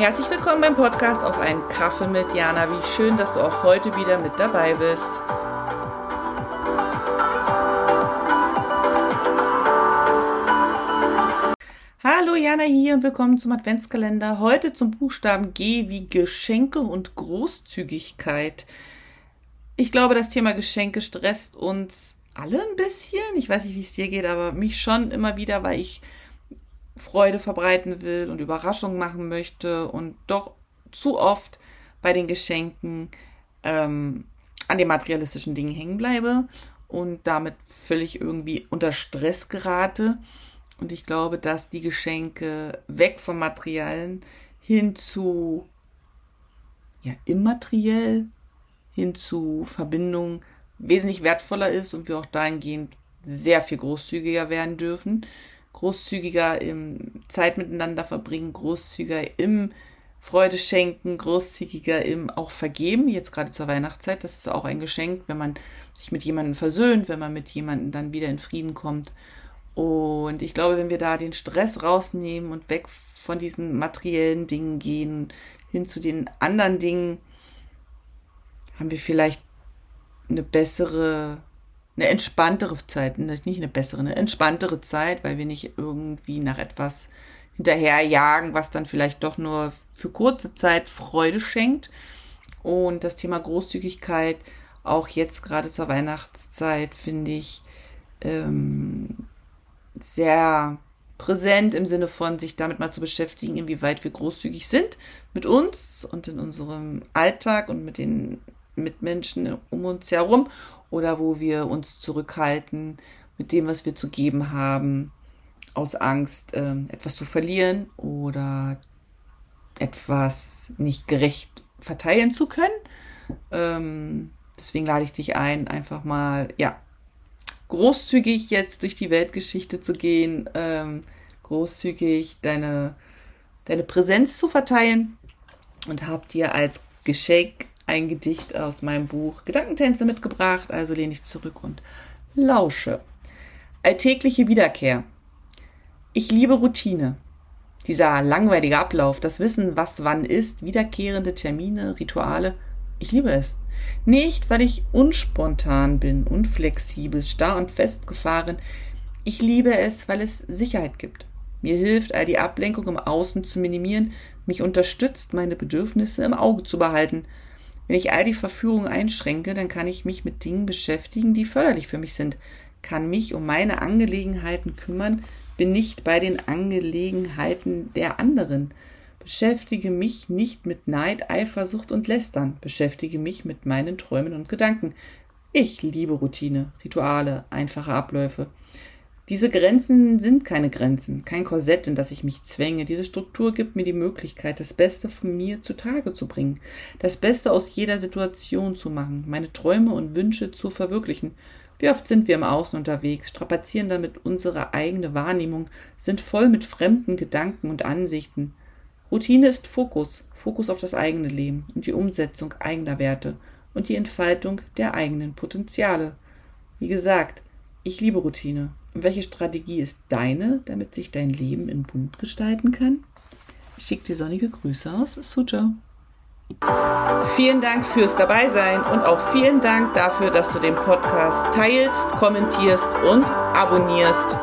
Herzlich willkommen beim Podcast auf einen Kaffee mit Jana. Wie schön, dass du auch heute wieder mit dabei bist. Hallo Jana hier und willkommen zum Adventskalender. Heute zum Buchstaben G wie Geschenke und Großzügigkeit. Ich glaube, das Thema Geschenke stresst uns alle ein bisschen. Ich weiß nicht, wie es dir geht, aber mich schon immer wieder, weil ich Freude verbreiten will und Überraschungen machen möchte und doch zu oft bei den Geschenken ähm, an den materialistischen Dingen hängen bleibe und damit völlig irgendwie unter Stress gerate. Und ich glaube, dass die Geschenke weg vom Materiellen hin zu ja, immateriell, hin zu Verbindung wesentlich wertvoller ist und wir auch dahingehend sehr viel großzügiger werden dürfen großzügiger im Zeit miteinander verbringen, großzügiger im Freude schenken, großzügiger im auch vergeben, jetzt gerade zur Weihnachtszeit, das ist auch ein Geschenk, wenn man sich mit jemandem versöhnt, wenn man mit jemandem dann wieder in Frieden kommt. Und ich glaube, wenn wir da den Stress rausnehmen und weg von diesen materiellen Dingen gehen, hin zu den anderen Dingen, haben wir vielleicht eine bessere eine entspanntere Zeit, nicht eine bessere, eine entspanntere Zeit, weil wir nicht irgendwie nach etwas hinterherjagen, was dann vielleicht doch nur für kurze Zeit Freude schenkt. Und das Thema Großzügigkeit, auch jetzt gerade zur Weihnachtszeit, finde ich ähm, sehr präsent im Sinne von sich damit mal zu beschäftigen, inwieweit wir großzügig sind mit uns und in unserem Alltag und mit den Mitmenschen um uns herum oder wo wir uns zurückhalten mit dem, was wir zu geben haben, aus Angst, ähm, etwas zu verlieren oder etwas nicht gerecht verteilen zu können. Ähm, deswegen lade ich dich ein, einfach mal, ja, großzügig jetzt durch die Weltgeschichte zu gehen, ähm, großzügig deine, deine Präsenz zu verteilen und hab dir als Geschenk ein Gedicht aus meinem Buch Gedankentänze mitgebracht, also lehne ich zurück und lausche. Alltägliche Wiederkehr. Ich liebe Routine. Dieser langweilige Ablauf, das Wissen, was wann ist, wiederkehrende Termine, Rituale. Ich liebe es. Nicht, weil ich unspontan bin, unflexibel, starr und festgefahren. Ich liebe es, weil es Sicherheit gibt. Mir hilft, all die Ablenkung im Außen zu minimieren, mich unterstützt, meine Bedürfnisse im Auge zu behalten wenn ich all die Verführungen einschränke, dann kann ich mich mit Dingen beschäftigen, die förderlich für mich sind, kann mich um meine Angelegenheiten kümmern, bin nicht bei den Angelegenheiten der anderen. Beschäftige mich nicht mit Neid, Eifersucht und Lästern, beschäftige mich mit meinen Träumen und Gedanken. Ich liebe Routine, Rituale, einfache Abläufe. Diese Grenzen sind keine Grenzen, kein Korsett, in das ich mich zwänge. Diese Struktur gibt mir die Möglichkeit, das Beste von mir zutage zu bringen, das Beste aus jeder Situation zu machen, meine Träume und Wünsche zu verwirklichen. Wie oft sind wir im Außen unterwegs, strapazieren damit unsere eigene Wahrnehmung, sind voll mit fremden Gedanken und Ansichten. Routine ist Fokus, Fokus auf das eigene Leben und die Umsetzung eigener Werte und die Entfaltung der eigenen Potenziale. Wie gesagt, ich liebe Routine. Welche Strategie ist deine, damit sich dein Leben in Bund gestalten kann? Ich schicke dir sonnige Grüße aus Suzhou. Vielen Dank fürs Dabeisein und auch vielen Dank dafür, dass du den Podcast teilst, kommentierst und abonnierst.